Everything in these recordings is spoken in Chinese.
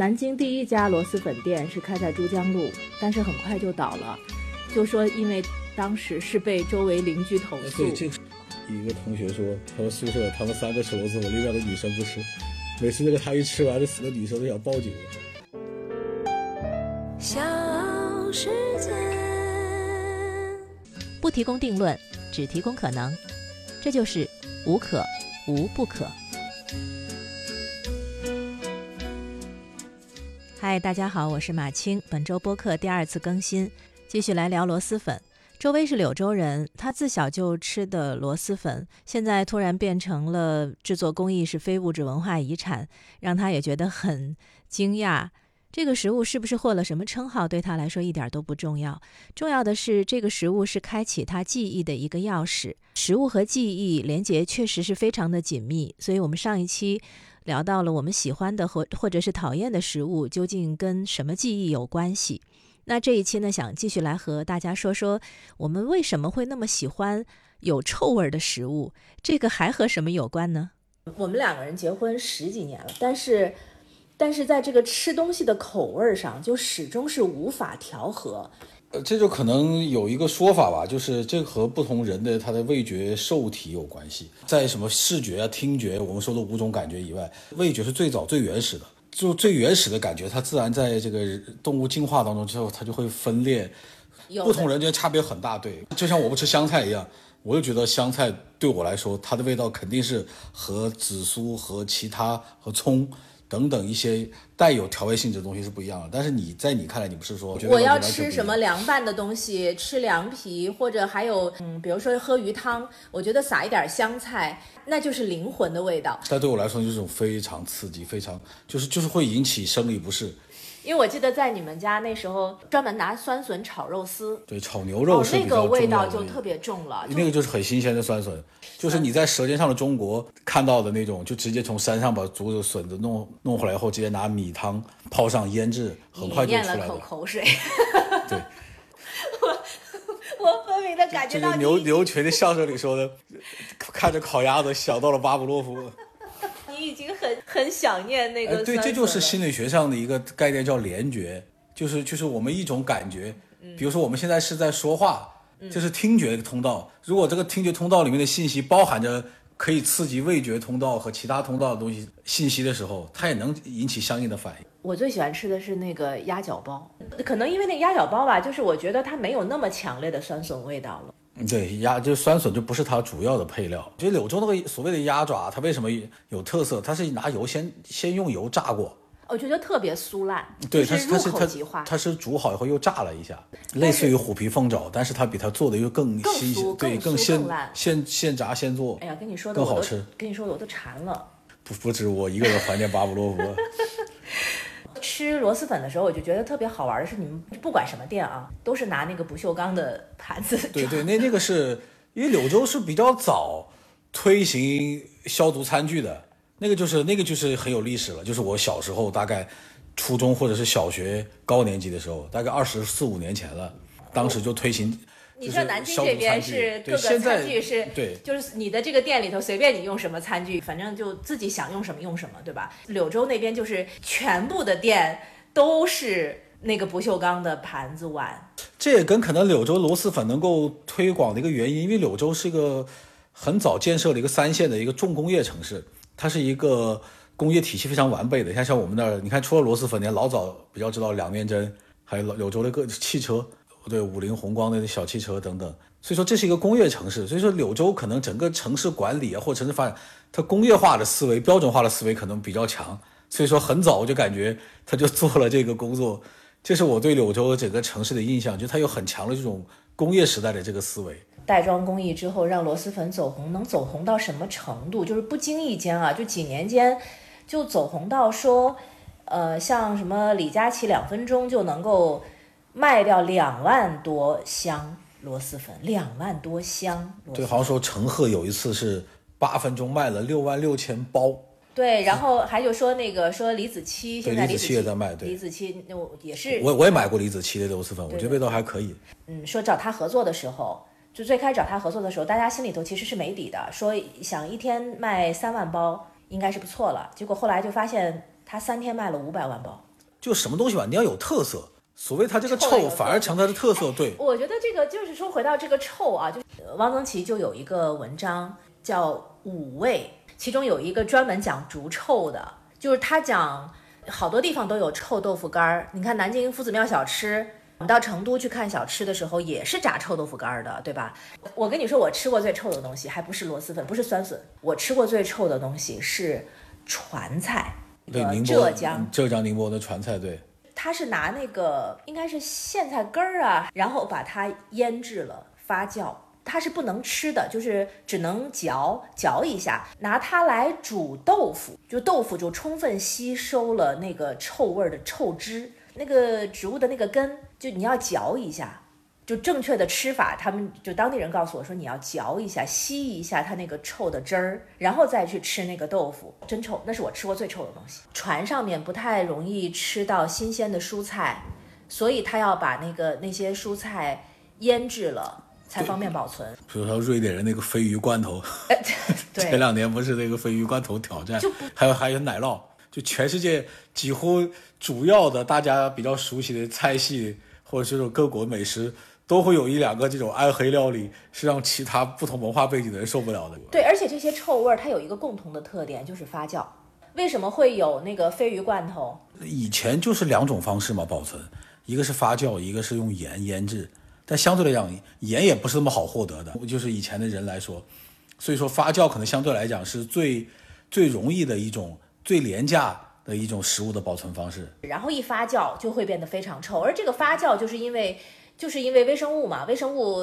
南京第一家螺蛳粉店是开在珠江路，但是很快就倒了，就说因为当时是被周围邻居投诉。对，这一个同学说，他们宿舍他们三个吃螺蛳粉，另外一个女生不吃，每次那个他一吃完，那死的女生都想报警。小世界，不提供定论，只提供可能，这就是无可无不可。嗨，大家好，我是马青。本周播客第二次更新，继续来聊螺蛳粉。周薇是柳州人，她自小就吃的螺蛳粉，现在突然变成了制作工艺是非物质文化遗产，让她也觉得很惊讶。这个食物是不是获了什么称号，对他来说一点都不重要。重要的是，这个食物是开启他记忆的一个钥匙。食物和记忆连接确实是非常的紧密。所以，我们上一期聊到了我们喜欢的或或者是讨厌的食物究竟跟什么记忆有关系。那这一期呢，想继续来和大家说说，我们为什么会那么喜欢有臭味的食物？这个还和什么有关呢？我们两个人结婚十几年了，但是。但是在这个吃东西的口味上，就始终是无法调和。呃，这就可能有一个说法吧，就是这和不同人的他的味觉受体有关系。在什么视觉啊、听觉，我们说的五种感觉以外，味觉是最早最原始的，就最原始的感觉，它自然在这个动物进化当中之后，它就会分裂。不同人间差别很大，对，就像我不吃香菜一样，我就觉得香菜对我来说，它的味道肯定是和紫苏和其他和葱。等等一些带有调味性质的东西是不一样的，但是你在你看来，你不是说我要吃什么凉拌的东西，吃凉皮，或者还有嗯，比如说喝鱼汤，我觉得撒一点香菜，那就是灵魂的味道。但对我来说，就是种非常刺激，非常就是就是会引起生理不适。因为我记得在你们家那时候专门拿酸笋炒肉丝，对，炒牛肉是那个味道就特别重了。那个就是很新鲜的酸笋，就是你在《舌尖上的中国》看到的那种，就直接从山上把竹子笋子弄弄回来后，直接拿米汤泡上腌制，很快就出来了。咽了口口水。对，我 我分明的感觉到牛牛群的相声里说的，看着烤鸭子想到了巴甫洛夫。已经很很想念那个。对，这就是心理学上的一个概念，叫联觉，就是就是我们一种感觉。比如说我们现在是在说话，这是听觉通道。如果这个听觉通道里面的信息包含着可以刺激味觉通道和其他通道的东西信息的时候，它也能引起相应的反应。我最喜欢吃的是那个鸭脚包，可能因为那个鸭脚包吧，就是我觉得它没有那么强烈的酸笋味道了。对鸭就酸笋就不是它主要的配料。就柳州那个所谓的鸭爪，它为什么有特色？它是拿油先先用油炸过，我觉得特别酥烂。对，它是它是它它是煮好以后又炸了一下，类似于虎皮凤爪，但是它比它做的又更新鲜，对，更现现现炸现做。哎呀，跟你说的更好吃。跟你说的我都馋了。不不止我一个人怀念巴布洛夫。吃螺蛳粉的时候，我就觉得特别好玩的是，你们不管什么店啊，都是拿那个不锈钢的盘子。对对，那那个是因为柳州是比较早推行消毒餐具的，那个就是那个就是很有历史了。就是我小时候大概初中或者是小学高年级的时候，大概二十四五年前了，当时就推行。你说南京这边是各个餐具是，对，就是你的这个店里头随便你用什么餐具，反正就自己想用什么用什么，对吧？柳州那边就是全部的店都是那个不锈钢的盘子碗。这也跟可能柳州螺蛳粉能够推广的一个原因，因为柳州是一个很早建设的一个三线的一个重工业城市，它是一个工业体系非常完备的。像像我们那儿，你看除了螺蛳粉，你看老早比较知道两面针，还有柳州的个汽车。对，五菱宏光的小汽车等等，所以说这是一个工业城市，所以说柳州可能整个城市管理啊，或城市发展，它工业化的思维、标准化的思维可能比较强，所以说很早我就感觉他就做了这个工作，这是我对柳州整个城市的印象，就它有很强的这种工业时代的这个思维。袋装工艺之后让螺蛳粉走红，能走红到什么程度？就是不经意间啊，就几年间就走红到说，呃，像什么李佳琦两分钟就能够。卖掉两万多箱螺蛳粉，两万多箱。对，好像说陈赫有一次是八分钟卖了六万六千包。对，然后还有说那个说李子柒，现在李子柒也在卖。对，李子柒那我也是。我我也买过李子柒的螺蛳粉，我觉得味道还可以。嗯，说找他合作的时候，就最开始找他合作的时候，大家心里头其实是没底的，说想一天卖三万包应该是不错了。结果后来就发现他三天卖了五百万包。就什么东西吧，你要有特色。所谓它这个臭，反而成它的特色。对，我觉得这个就是说，回到这个臭啊，就呃汪曾祺就有一个文章叫《五味》，其中有一个专门讲竹臭的，就是他讲好多地方都有臭豆腐干儿。你看南京夫子庙小吃，我们到成都去看小吃的时候，也是炸臭豆腐干儿的，对吧？我跟你说，我吃过最臭的东西，还不是螺蛳粉，不是酸笋，我吃过最臭的东西是川菜。对，呃宁波浙江浙江宁波的川菜，对，它是拿那个应该是苋菜根儿啊，然后把它腌制了发酵。它是不能吃的，就是只能嚼嚼一下，拿它来煮豆腐，就豆腐就充分吸收了那个臭味儿的臭汁，那个植物的那个根，就你要嚼一下，就正确的吃法，他们就当地人告诉我说，你要嚼一下，吸一下它那个臭的汁儿，然后再去吃那个豆腐，真臭，那是我吃过最臭的东西。船上面不太容易吃到新鲜的蔬菜，所以他要把那个那些蔬菜腌制了，才方便保存。比如说瑞典人那个鲱鱼罐头，前对，两年不是那个鲱鱼罐头挑战，还有还有奶酪，就全世界几乎主要的大家比较熟悉的菜系或者这种各国美食，都会有一两个这种暗黑料理是让其他不同文化背景的人受不了的。对，而且这些臭味儿它有一个共同的特点，就是发酵。为什么会有那个鲱鱼罐头？以前就是两种方式嘛保存，一个是发酵，一个是用盐腌制。但相对来讲，盐也不是那么好获得的，就是以前的人来说，所以说发酵可能相对来讲是最最容易的一种、最廉价的一种食物的保存方式。然后一发酵就会变得非常臭，而这个发酵就是因为就是因为微生物嘛，微生物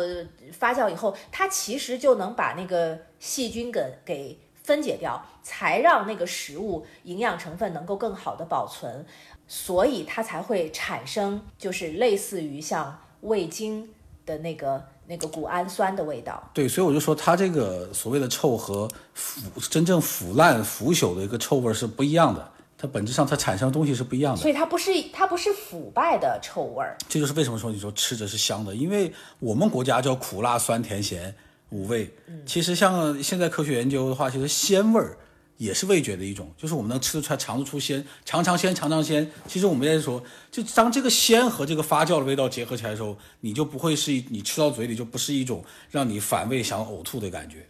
发酵以后，它其实就能把那个细菌给给分解掉，才让那个食物营养成分能够更好的保存，所以它才会产生就是类似于像味精的那个那个谷氨酸的味道。对，所以我就说它这个所谓的臭和腐真正腐烂腐朽的一个臭味是不一样的，它本质上它产生的东西是不一样的。所以它不是它不是腐败的臭味儿，这就是为什么说你说吃着是香的，因为我们国家叫苦辣酸甜咸五味。其实像现在科学研究的话，其实鲜味儿也是味觉的一种，就是我们能吃得出来、尝得出鲜，尝尝鲜，尝尝鲜。其实我们在说，就当这个鲜和这个发酵的味道结合起来的时候，你就不会是一你吃到嘴里就不是一种让你反胃想呕吐的感觉。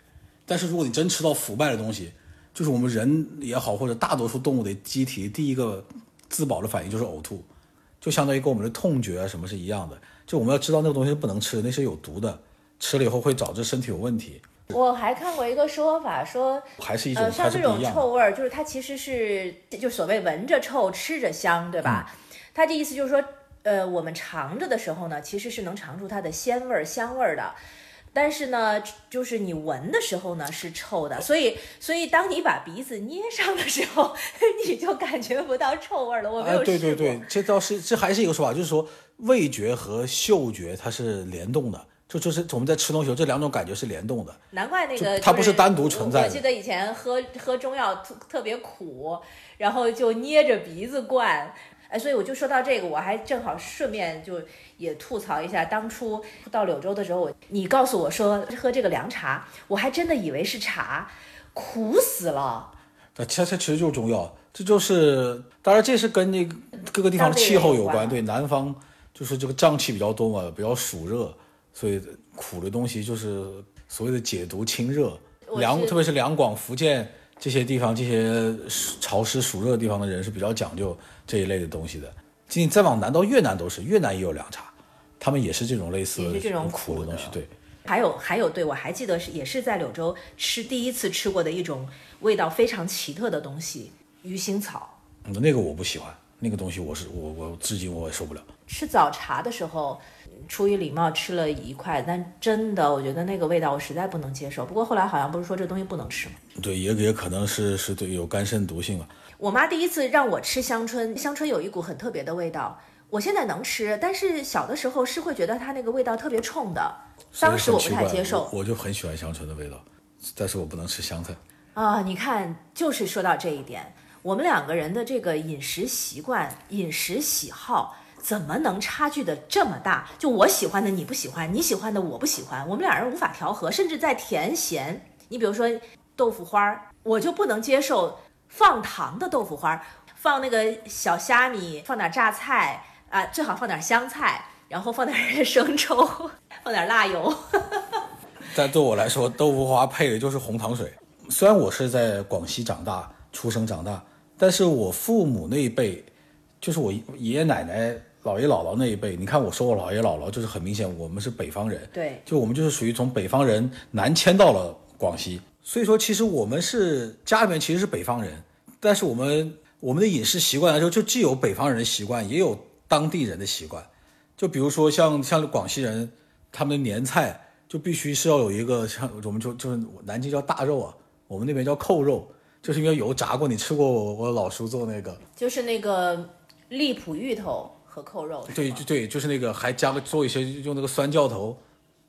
但是如果你真吃到腐败的东西，就是我们人也好，或者大多数动物的机体第一个自保的反应就是呕吐。就相当于跟我们的痛觉啊什么是一样的，就我们要知道那个东西不能吃，那是有毒的，吃了以后会导致身体有问题，我还看过一个说法，说还是一种、像这种。臭味儿，就是它其实是就所谓闻着臭，吃着香，对吧？它的意思就是说，呃，我们尝着的时候呢，其实是能尝出它的鲜味儿、香味儿的。但是呢，就是你闻的时候呢是臭的，所以所以当你把鼻子捏上的时候，你就感觉不到臭味儿了。我没有。对对对，这倒是这还是一个说法，就是说味觉和嗅觉它是联动的，就就是我们在吃东西时候，这两种感觉是联动的。难怪那个就它不是单独存在的我记得以前喝喝中药特特别苦，然后就捏着鼻子灌。哎，所以我就说到这个，我还正好顺便就也吐槽一下，当初到柳州的时候，我你告诉我说喝这个凉茶，我还真的以为是茶，苦死了。那它它其实就是中药，这就是当然这是跟那个各个地方的气候有关。对，南方就是这个瘴气比较多嘛，比较暑热，所以苦的东西就是所谓的解毒清热。我是两特别是两广、福建这些地方，这些潮湿暑热的地方的人是比较讲究这一类的东西的。你再往南到越南都是，越南也有凉茶，他们也是这种类似的这种苦苦的的东西。对，还有还有，对我还记得是也是在柳州吃第一次吃过的一种味道非常奇特的东西——鱼腥草。嗯那个我不喜欢，那个东西我是我我至今我也受不了。吃早茶的时候，出于礼貌吃了一块，但真的我觉得那个味道我实在不能接受。不过后来好像不是说这东西不能吃吗？对，也也可能是是对有肝肾毒性啊。我妈第一次让我吃香椿，香椿有一股很特别的味道。我现在能吃，但是小的时候是会觉得它那个味道特别冲的，当时我不太接受我。我就很喜欢香椿的味道，但是我不能吃香菜。啊，你看，就是说到这一点，我们两个人的这个饮食习惯、饮食喜好，怎么能差距的这么大？就我喜欢的你不喜欢，你喜欢的我不喜欢，我们俩人无法调和，甚至在甜咸，你比如说豆腐花儿，我就不能接受放糖的豆腐花儿。放那个小虾米，放点榨菜啊，最好放点香菜，然后放点生抽，放点辣油。但对我来说，豆腐花配的就是红糖水。虽然我是在广西长大、出生长大，但是我父母那一辈，就是我爷爷奶奶、姥爷姥姥那一辈，你看我说我姥爷姥姥，就是很明显我们是北方人，对，就我们就是属于从北方人南迁到了广西，所以说其实我们是家里面其实是北方人，但是我们我们的饮食习惯来说，就既有北方人的习惯，也有当地人的习惯。就比如说像像广西人，他们的年菜就必须是要有一个像我们就就是南京叫大肉啊，我们那边叫扣肉，就是因为油炸过。你吃过我我老叔做那个？就是那个荔浦芋头和扣肉。对，就对，就是那个还加个做一些用那个酸椒头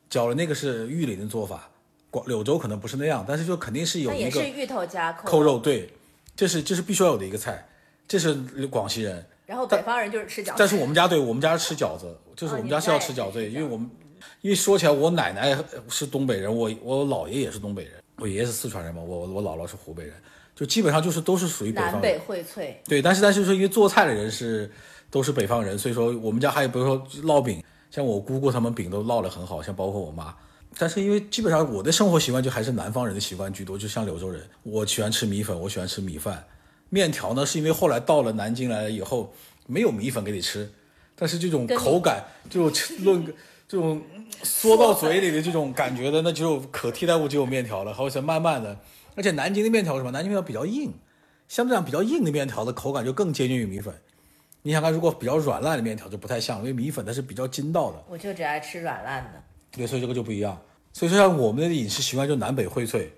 浇了，那个是玉林的做法。广柳州可能不是那样，但是就肯定是有那一个芋头加扣扣肉，对，这是这是必须要有的一个菜，这是广西人。然后北方人就是吃饺子。但是我们家对我们家是吃饺子，就是我们家是要吃饺子，因为我们因为说起来，我奶奶是东北人，我我姥爷也是东北人，我爷爷是四川人嘛，我我姥姥是湖北人，就基本上就是都是属于北方人。南北荟萃。对，但是但是说因为做菜的人是都是北方人，所以说我们家还有比如说烙饼，像我姑姑他们饼都烙得很好，像包括我妈。但是因为基本上我的生活习惯就还是南方人的习惯居多，就像柳州人，我喜欢吃米粉，我喜欢吃米饭，面条呢是因为后来到了南京来了以后没有米粉给你吃，但是这种口感，这种论这种 嗦到嘴里的这种感觉的，那只有可替代物只有面条了，或者是慢慢的，而且南京的面条是什么？南京面条比较硬，相对来讲比较硬的面条的口感就更接近于米粉。你想看，如果比较软烂的面条就不太像，因为米粉它是比较筋道的。我就只爱吃软烂的。对，所以这个就不一样。所以说，像我们的饮食习惯就南北荟萃，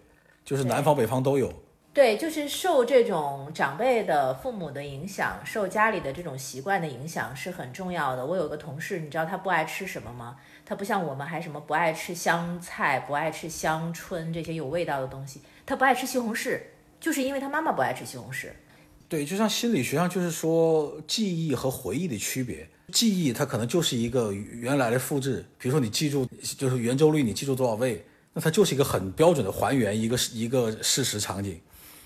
就是南方北方都有。对，就是受这种长辈的父母的影响，受家里的这种习惯的影响是很重要的。我有个同事，你知道他不爱吃什么吗？他不像我们还什么不爱吃香菜，不爱吃香椿这些有味道的东西，他不爱吃西红柿，就是因为他妈妈不爱吃西红柿。对，就像心理学上就是说记忆和回忆的区别。记忆它可能就是一个原来的复制，比如说你记住就是圆周率，你记住多少位，那它就是一个很标准的还原一个一个事实场景。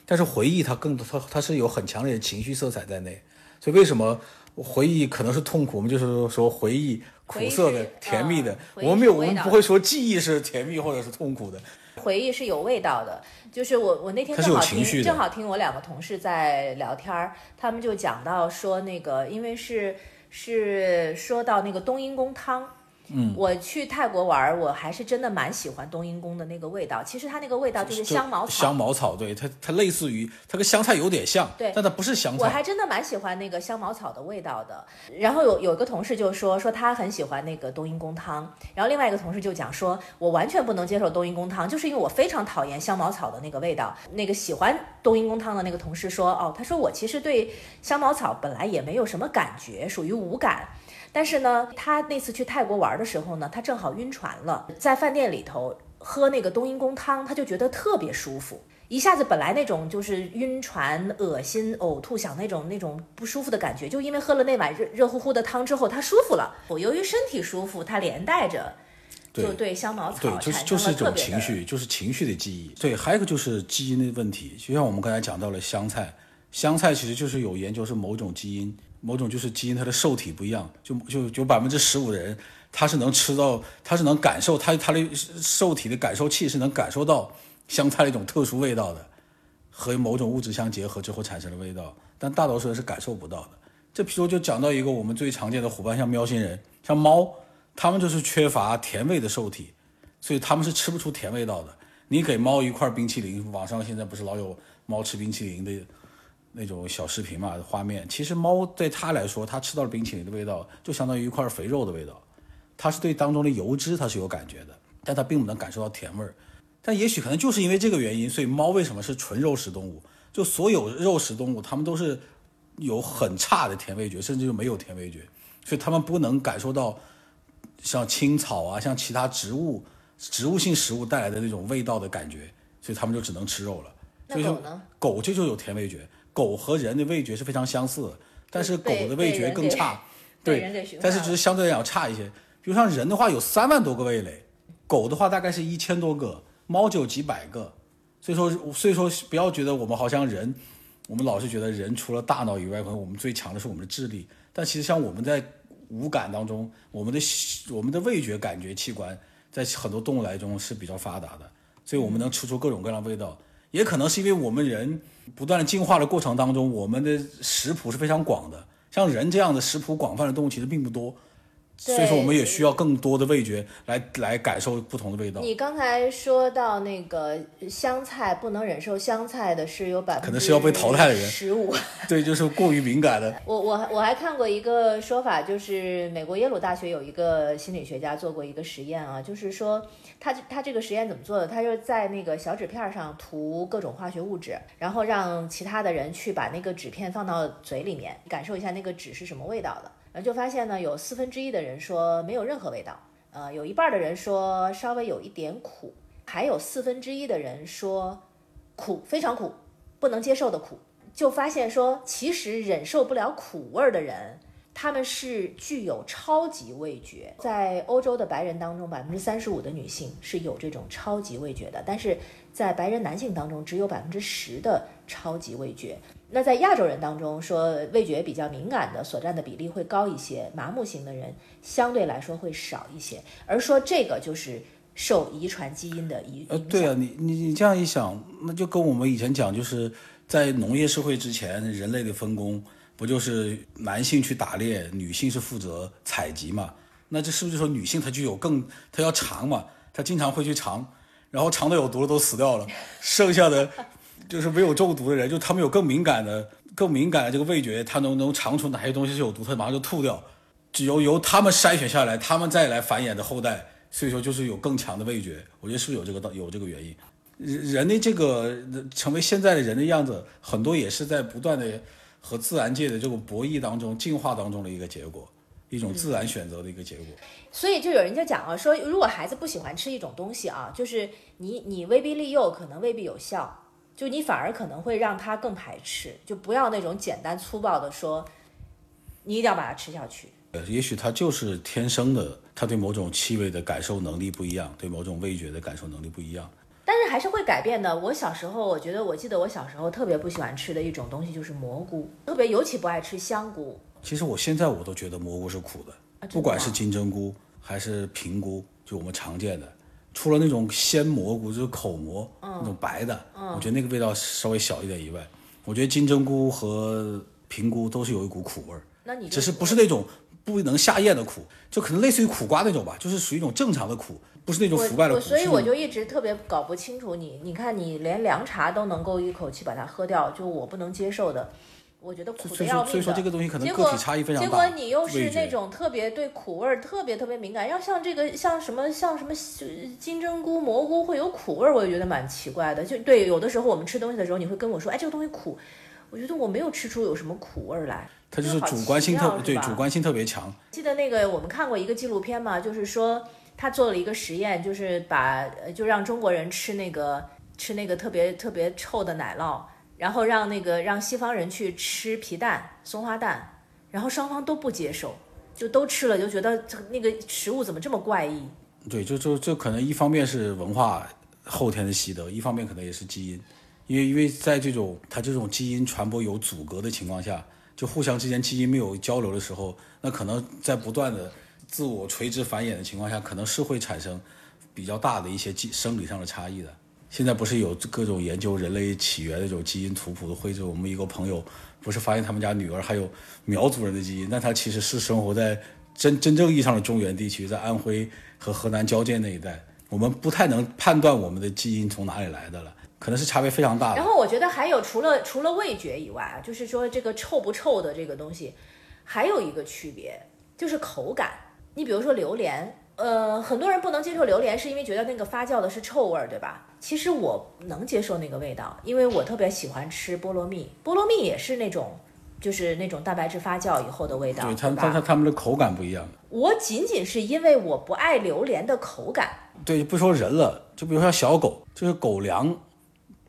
但是回忆它更它它是有很强烈的情绪色彩在内，所以为什么回忆可能是痛苦？我们就是说回忆苦涩的、甜蜜的嗯，我们没有我们不会说记忆是甜蜜或者是痛苦的。回忆是有味道的，就是我我那天正好听正好听我两个同事在聊天儿，他们就讲到说那个，因为是是说到那个冬阴功汤。嗯，我去泰国玩儿，我还是真的蛮喜欢冬阴功的那个味道。其实它那个味道就是香茅草，香茅草，对它它类似于它跟香菜有点像，对但它不是香菜。我还真的蛮喜欢那个香茅草的味道的。然后有有一个同事就说说他很喜欢那个冬阴功汤，然后另外一个同事就讲说，我完全不能接受冬阴功汤，就是因为我非常讨厌香茅草的那个味道。那个喜欢冬阴功汤的那个同事说，哦，他说我其实对香茅草本来也没有什么感觉，属于无感。但是呢，他那次去泰国玩的时候呢，他正好晕船了，在饭店里头喝那个冬阴功汤，他就觉得特别舒服。一下子本来那种就是晕船、恶心、呕吐、想那种那种不舒服的感觉，就因为喝了那碗热热乎乎的汤之后，他舒服了。我由于身体舒服，他连带着就对香茅草对，就是产就是一种情绪，就是情绪的记忆。对，还有一个就是基因的问题，就像我们刚才讲到了香菜，香菜其实就是有研究是某种基因，某种就是基因它的受体不一样，就就有百分之十五的人他是能吃到，他是能感受他他的受体的感受器是能感受到香菜的一种特殊味道的，和某种物质相结合之后产生的味道，但大多数人是感受不到的。这譬如就讲到一个我们最常见的伙伴，像喵星人，像猫，它们就是缺乏甜味的受体，所以它们是吃不出甜味道的。你给猫一块冰淇淋，网上现在不是老有猫吃冰淇淋的那种小视频嘛，画面。其实猫对它来说，它吃到了冰淇淋的味道，就相当于一块肥肉的味道，它是对当中的油脂它是有感觉的，但它并不能感受到甜味儿。但也许可能就是因为这个原因，所以猫为什么是纯肉食动物？就所有肉食动物，它们都是有很差的甜味觉，甚至就没有甜味觉，所以它们不能感受到像青草啊、像其他植物、植物性食物带来的那种味道的感觉，所以它们就只能吃肉了。所以说那狗呢？狗这就有甜味觉，狗和人的味觉是非常相似的，但是狗的味觉更差。被人给驯化但是只是相对来讲差一些。比如像人的话，有三万多个味蕾，狗的话大概是一千多个，猫就有几百个。所以说，所以说不要觉得我们好像人我们老是觉得人除了大脑以外，可能我们最强的是我们的智力。但其实像我们在五感当中，我们的我们的味觉感觉器官在很多动物来中是比较发达的，所以我们能吃出各种各样的味道。也可能是因为我们人不断的进化的过程当中，我们的食谱是非常广的。像人这样的食谱广泛的动物其实并不多。所以说，我们也需要更多的味觉来来感受不同的味道。你刚才说到那个香菜，不能忍受香菜的是有百分之可能是要被淘汰的人十五。对，就是过于敏感的。我我我还看过一个说法，就是美国耶鲁大学有一个心理学家做过一个实验啊，就是说他他这个实验怎么做的？他就在那个小纸片上涂各种化学物质，然后让其他的人去把那个纸片放到嘴里面，感受一下那个纸是什么味道的。然后就发现呢，有四分之一的人说没有任何味道，呃，有一半的人说稍微有一点苦，还有四分之一的人说苦，非常苦，不能接受的苦。就发现说，其实忍受不了苦味儿的人，他们是具有超级味觉。在欧洲的白人当中，百分之三十五的女性是有这种超级味觉的，但是在白人男性当中，只有百分之十的超级味觉。那在亚洲人当中，说味觉比较敏感的所占的比例会高一些，麻木型的人相对来说会少一些。而说这个就是受遗传基因的影呃，对啊，你你你这样一想，那就跟我们以前讲，就是在农业社会之前，人类的分工不就是男性去打猎，女性是负责采集嘛？那这是不是说女性她就有更她要尝嘛？她经常会去尝，然后尝的有毒的都死掉了，剩下的。就是没有中毒的人，就他们有更敏感的、更敏感的这个味觉，他能能尝出哪些东西是有毒，他马上就吐掉。只有由他们筛选下来，他们再来繁衍的后代，所以说就是有更强的味觉。我觉得是不是有这个道有这个原因？人人的这个成为现在的人的样子，很多也是在不断的和自然界的这种博弈当中、进化当中的一个结果，一种自然选择的一个结果。所以就有人就讲啊，说如果孩子不喜欢吃一种东西啊，就是你你威逼利诱，可能未必有效。就你反而可能会让他更排斥，就不要那种简单粗暴的说，你一定要把它吃下去。呃，也许他就是天生的，他对某种气味的感受能力不一样，对某种味觉的感受能力不一样。但是还是会改变的。我小时候，我觉得我记得我小时候特别不喜欢吃的一种东西就是蘑菇，特别尤其不爱吃香菇。其实我现在我都觉得蘑菇是苦的，不管是金针菇还是平菇，就我们常见的。除了那种鲜蘑菇，就是口蘑那种白的，我觉得那个味道稍微小一点以外，我觉得金针菇和平菇都是有一股苦味儿。那你只是不是那种不能下咽的苦，就可能类似于苦瓜那种吧，就是属于一种正常的苦，不是那种腐败的苦。所以我就一直特别搞不清楚你，你看你连凉茶都能够一口气把它喝掉，就我不能接受的。我觉得苦的要命所以说这个东西可能个体差异非常大。结果你又是那种特别对苦味儿特别特别敏感，要像这个像什么像什么金针菇、蘑菇会有苦味儿，我也觉得蛮奇怪的。就对，有的时候我们吃东西的时候，你会跟我说，哎，这个东西苦，我觉得我没有吃出有什么苦味儿来。它就是主观性特对主观性特别强。记得那个我们看过一个纪录片嘛，就是说他做了一个实验，就是把就让中国人吃那个吃那个特别特别臭的奶酪。然后让那个让西方人去吃皮蛋、松花蛋，然后双方都不接受，就都吃了，就觉得那个食物怎么这么怪异？对，就就就可能一方面是文化后天的习得，一方面可能也是基因，因为因为在这种它这种基因传播有阻隔的情况下，就互相之间基因没有交流的时候，那可能在不断的自我垂直繁衍的情况下，可能是会产生比较大的一些基生理上的差异的。现在不是有各种研究人类起源的这种基因图谱的绘制？我们一个朋友不是发现他们家女儿还有苗族人的基因，但他其实是生活在真真正意义上的中原地区，在安徽和河南交界那一带。我们不太能判断我们的基因从哪里来的了，可能是差别非常大的。然后我觉得还有除了除了味觉以外啊，就是说这个臭不臭的这个东西，还有一个区别就是口感。你比如说榴莲。呃，很多人不能接受榴莲，是因为觉得那个发酵的是臭味儿，对吧？其实我能接受那个味道，因为我特别喜欢吃菠萝蜜，菠萝蜜也是那种，就是那种蛋白质发酵以后的味道，对，它它它它们的口感不一样。我仅仅是因为我不爱榴莲的口感。对，不说人了，就比如说小狗，就是狗粮，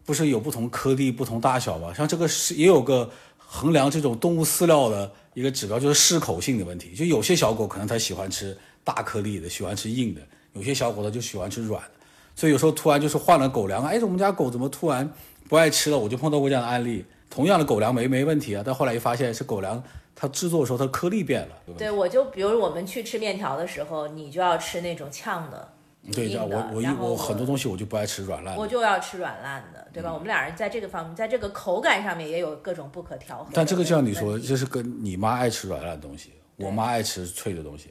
不是有不同颗粒、不同大小吗？像这个是也有个衡量这种动物饲料的一个指标，就是适口性的问题。就有些小狗可能它喜欢吃。大颗粒的喜欢吃硬的，有些小伙子就喜欢吃软的，所以有时候突然就是换了狗粮，哎，我们家狗怎么突然不爱吃了？我就碰到过这样的案例，同样的狗粮没没问题啊，但后来一发现是狗粮它制作的时候它颗粒变了。对，我就比如我们去吃面条的时候，你就要吃那种呛的，对，硬的我我一我很多东西我就不爱吃软烂的我就要吃软烂的，对吧？我们俩人在这个方面，在这个口感上面也有各种不可调和。但这个就像你说，这是跟你妈爱吃软烂的东西，我妈爱吃脆的东西，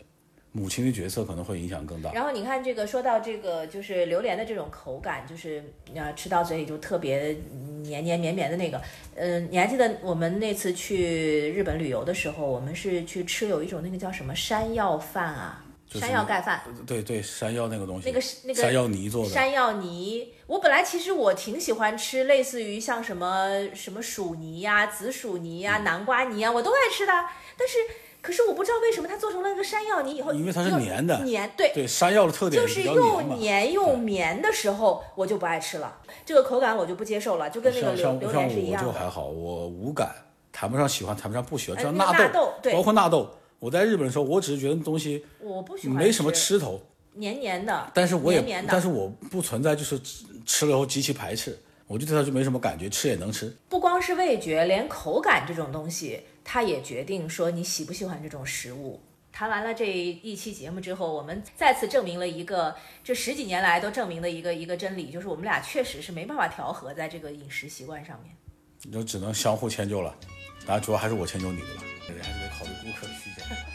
母亲的角色可能会影响更大。然后你看这个，说到这个，就是榴莲的这种口感，就是呃吃到嘴里就特别黏黏绵绵的那个。嗯、你还记得我们那次去日本旅游的时候，我们是去吃有一种那个叫什么山药饭啊，就是山药盖饭。对对，山药那个东西，那个是那个山药泥做的，山药泥，我本来其实我挺喜欢吃，类似于像什么什么薯泥呀、紫薯泥呀、南瓜泥呀，我都爱吃的。但是，可是我不知道为什么它做成了一个山药泥以后，因为它是又黏的粘对。对山药的特点就是又嘛。黏又绵的时候，我就不爱吃了。这个口感我就不接受了，就跟那个像榴榴莲是一样的。就还好，我无感，谈不上喜欢，谈不上不喜欢。哎那个像纳纳豆对包括纳豆，我在日本的时候，我只是觉得那东西我不喜欢没什么吃头，黏黏的，但是我也黏黏但是我不存在就是吃吃了以后极其排斥，我就对它就没什么感觉，吃也能吃。不光是味觉，连口感这种东西，它也决定说你喜不喜欢这种食物。谈完了这一期节目之后，我们再次证明了一个这十几年来都证明的一个一个真理，就是我们俩确实是没办法调和在这个饮食习惯上面。你就只能相互迁就了，当然主要还是我迁就你的了，还是得考虑顾客的需求。